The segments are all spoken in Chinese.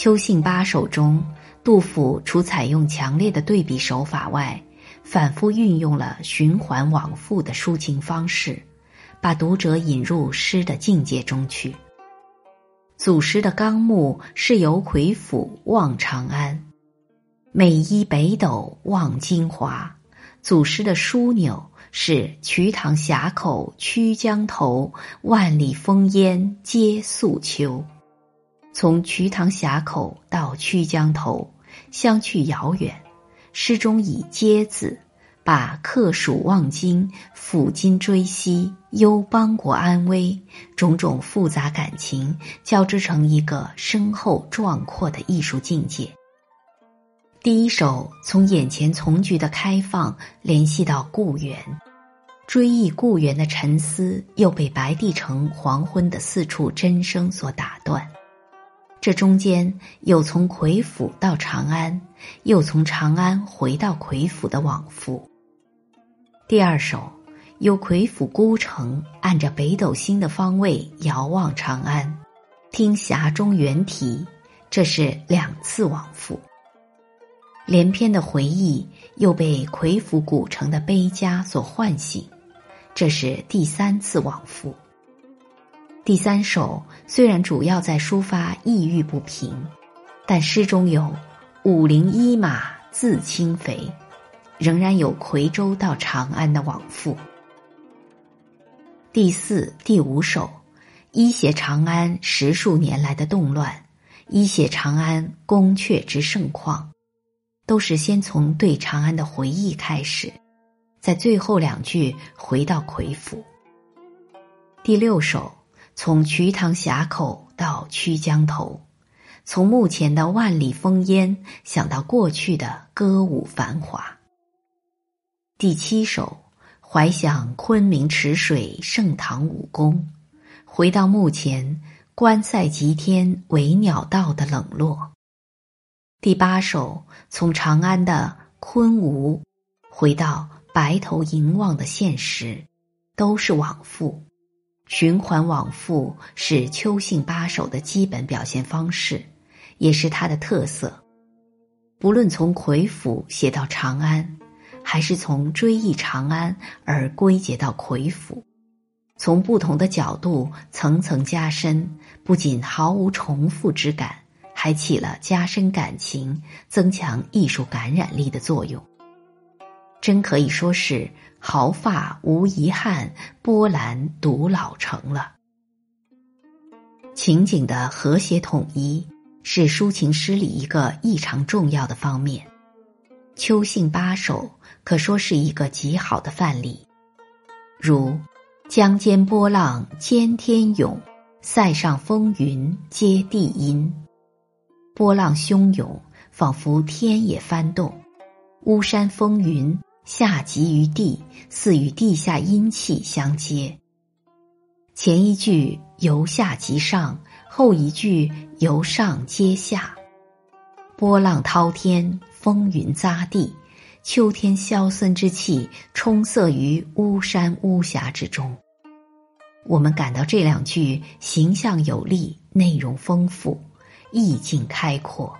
秋兴八首中，杜甫除采用强烈的对比手法外，反复运用了循环往复的抒情方式，把读者引入诗的境界中去。祖诗的纲目是由魁府望长安，每依北斗望京华。祖诗的枢纽是瞿塘峡口曲江头，万里烽烟皆素秋。从瞿塘峡口到曲江头，相去遥远。诗中以“接”字，把客蜀望京、抚今追昔、忧邦国安危种种复杂感情交织成一个深厚壮阔的艺术境界。第一首从眼前丛菊的开放联系到故园，追忆故园的沉思又被白帝城黄昏的四处真声所打断。这中间有从魁府到长安，又从长安回到魁府的往复。第二首由魁府孤城按着北斗星的方位遥望长安，听匣中猿啼，这是两次往复。连篇的回忆又被魁府古城的悲家所唤醒，这是第三次往复。第三首虽然主要在抒发抑郁不平，但诗中有“五陵一马自轻肥”，仍然有夔州到长安的往复。第四、第五首一写长安十数年来的动乱，一写长安宫阙之盛况，都是先从对长安的回忆开始，在最后两句回到夔府。第六首。从瞿塘峡口到曲江头，从目前的万里烽烟想到过去的歌舞繁华。第七首怀想昆明池水盛唐武功，回到目前关塞极天为鸟道的冷落。第八首从长安的昆吾回到白头吟望的现实，都是往复。循环往复是秋兴八首的基本表现方式，也是它的特色。不论从魁府写到长安，还是从追忆长安而归结到魁府，从不同的角度层层加深，不仅毫无重复之感，还起了加深感情、增强艺术感染力的作用。真可以说是。毫发无遗憾，波澜独老成了。情景的和谐统一是抒情诗里一个异常重要的方面。秋兴八首可说是一个极好的范例，如“江间波浪兼天涌，塞上风云接地阴”，波浪汹涌，仿佛天也翻动；巫山风云。下集于地，似与地下阴气相接。前一句由下及上，后一句由上接下。波浪滔天，风云匝地，秋天萧森之气充塞于巫山巫峡之中。我们感到这两句形象有力，内容丰富，意境开阔。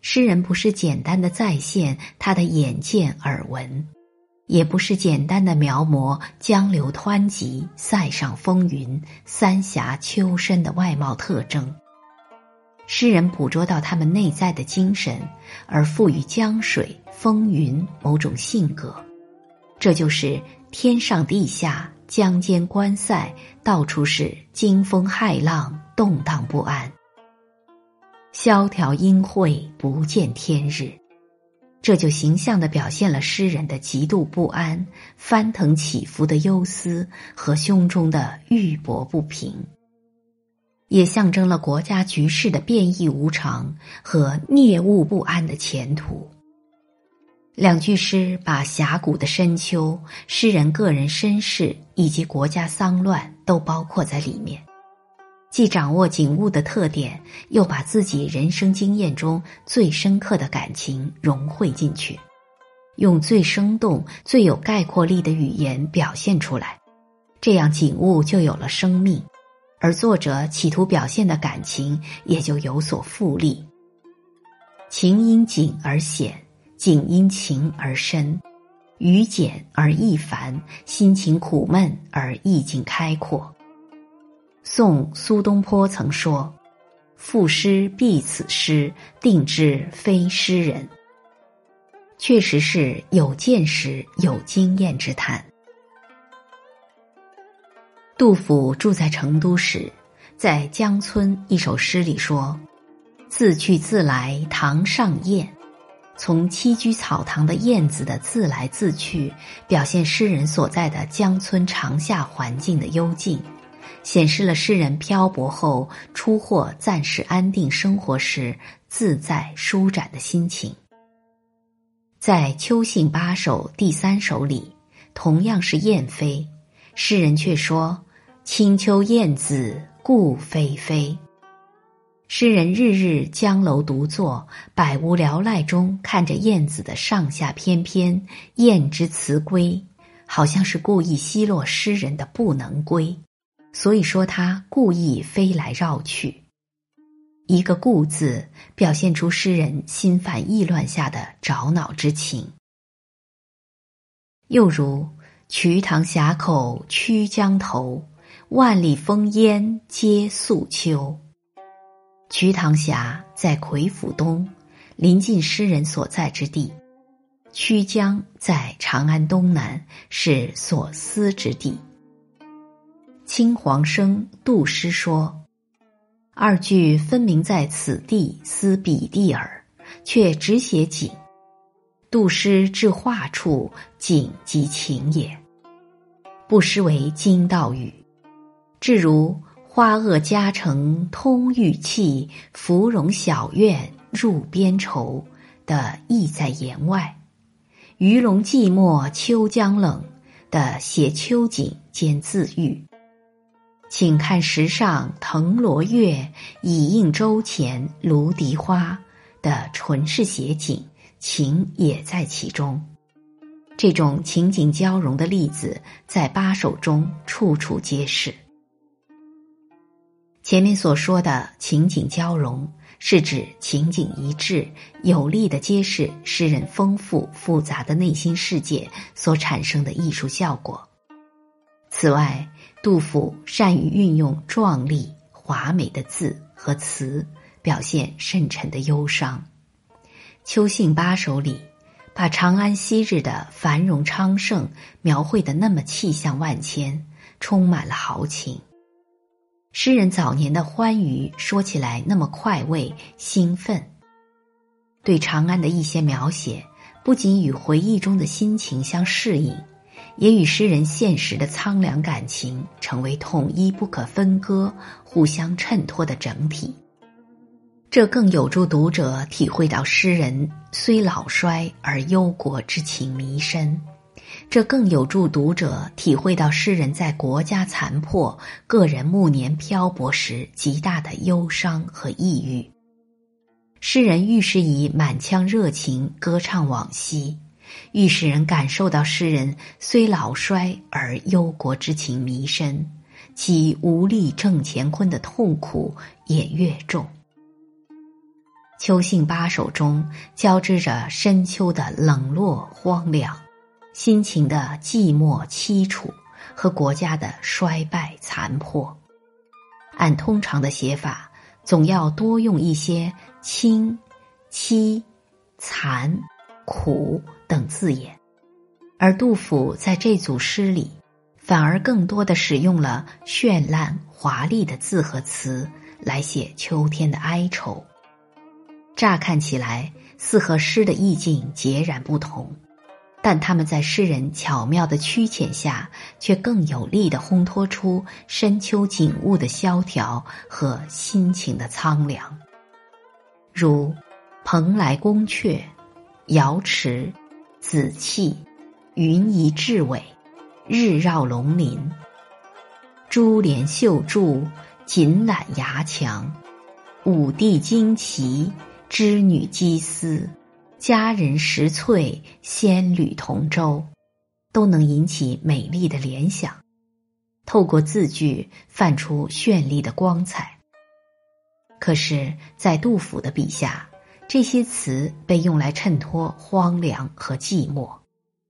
诗人不是简单的再现他的眼见耳闻，也不是简单的描摹江流湍急、塞上风云、三峡秋深的外貌特征。诗人捕捉到他们内在的精神，而赋予江水、风云某种性格，这就是天上地下、江间关塞，到处是惊风骇浪、动荡不安。萧条阴晦，不见天日，这就形象的表现了诗人的极度不安、翻腾起伏的忧思和胸中的郁薄不平，也象征了国家局势的变异无常和孽物不安的前途。两句诗把峡谷的深秋、诗人个人身世以及国家丧乱都包括在里面。既掌握景物的特点，又把自己人生经验中最深刻的感情融汇进去，用最生动、最有概括力的语言表现出来，这样景物就有了生命，而作者企图表现的感情也就有所复利。情因景而显，景因情而深，语简而意繁，心情苦闷而意境开阔。宋苏东坡曾说：“赋诗必此诗，定之非诗人。”确实是有见识、有经验之谈。杜甫住在成都时，在《江村》一首诗里说：“自去自来堂上燕。”从栖居草堂的燕子的自来自去，表现诗人所在的江村长夏环境的幽静，显示了诗人漂泊后出货暂时安定生活时自在舒展的心情。在《秋兴八首》第三首里，同样是燕飞，诗人却说：“清秋燕子顾飞飞。”诗人日日江楼独坐，百无聊赖中看着燕子的上下翩翩，燕之辞归，好像是故意奚落诗人的不能归，所以说他故意飞来绕去。一个“故”字，表现出诗人心烦意乱下的着恼之情。又如“瞿塘峡口曲江头，万里烽烟皆素秋。”瞿塘峡在夔府东，临近诗人所在之地；曲江在长安东南，是所思之地。青黄生杜诗说。二句分明在此地思彼地耳，却只写景。杜诗至画处，景即情也，不失为经道语。至如“花萼佳城通玉气，芙蓉小院入边愁”的意在言外，“鱼龙寂寞秋江冷”的写秋景兼自喻。请看石上藤萝月，以映舟前芦荻花的纯是写景，情也在其中。这种情景交融的例子，在八首中处处皆是。前面所说的情景交融，是指情景一致，有力的揭示诗人丰富复杂的内心世界所产生的艺术效果。此外，杜甫善于运用壮丽华美的字和词，表现深沉的忧伤。《秋兴八首》里，把长安昔日的繁荣昌盛描绘的那么气象万千，充满了豪情。诗人早年的欢愉说起来那么快慰兴奋，对长安的一些描写，不仅与回忆中的心情相适应。也与诗人现实的苍凉感情成为统一不可分割、互相衬托的整体，这更有助读者体会到诗人虽老衰而忧国之情弥深；这更有助读者体会到诗人在国家残破、个人暮年漂泊时极大的忧伤和抑郁。诗人愈是以满腔热情歌唱往昔。愈使人感受到诗人虽老衰而忧国之情弥深，其无力挣乾坤的痛苦也越重。《秋兴八首》中交织着深秋的冷落荒凉，心情的寂寞凄楚和国家的衰败残破。按通常的写法，总要多用一些清、凄、残、苦。等字眼，而杜甫在这组诗里，反而更多的使用了绚烂华丽的字和词来写秋天的哀愁。乍看起来，似和诗的意境截然不同，但他们在诗人巧妙的曲遣下，却更有力的烘托出深秋景物的萧条和心情的苍凉。如“蓬莱宫阙，瑶池”。紫气，云移雉尾，日绕龙鳞。珠帘绣柱，锦缆牙墙。五帝旌旗，织女机丝，佳人拾翠，仙侣同舟，都能引起美丽的联想。透过字句泛出绚丽的光彩。可是，在杜甫的笔下，这些词被用来衬托荒凉和寂寞，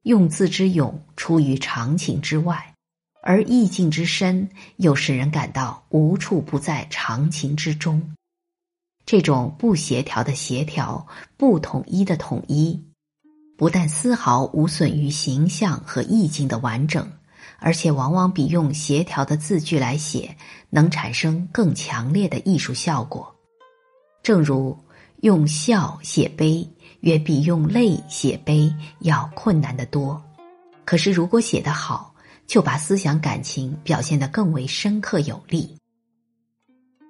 用字之勇出于常情之外，而意境之深又使人感到无处不在常情之中。这种不协调的协调，不统一的统一，不但丝毫无损于形象和意境的完整，而且往往比用协调的字句来写，能产生更强烈的艺术效果。正如用笑写悲，远比用泪写悲要困难得多。可是如果写得好，就把思想感情表现得更为深刻有力。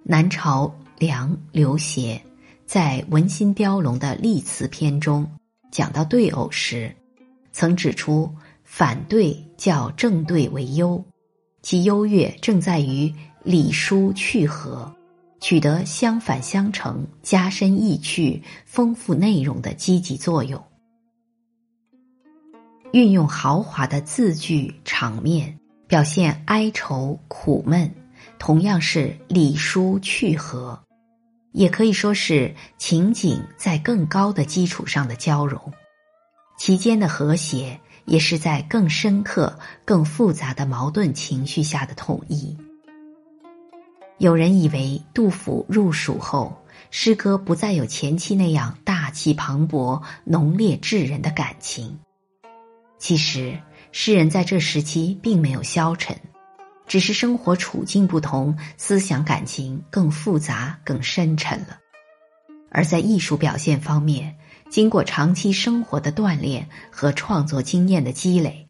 南朝。梁刘勰在《文心雕龙》的立词篇中讲到对偶时，曾指出反对叫正对为优，其优越正在于理疏去和，取得相反相成、加深意趣、丰富内容的积极作用。运用豪华的字句场面，表现哀愁苦闷，同样是理疏去和。也可以说是情景在更高的基础上的交融，其间的和谐也是在更深刻、更复杂的矛盾情绪下的统一。有人以为杜甫入蜀后，诗歌不再有前期那样大气磅礴、浓烈炙人的感情。其实，诗人在这时期并没有消沉。只是生活处境不同，思想感情更复杂、更深沉了。而在艺术表现方面，经过长期生活的锻炼和创作经验的积累，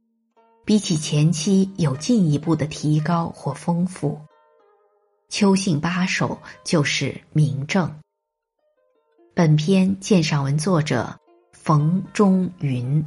比起前期有进一步的提高或丰富。秋兴八首就是明证。本篇鉴赏文作者冯中云。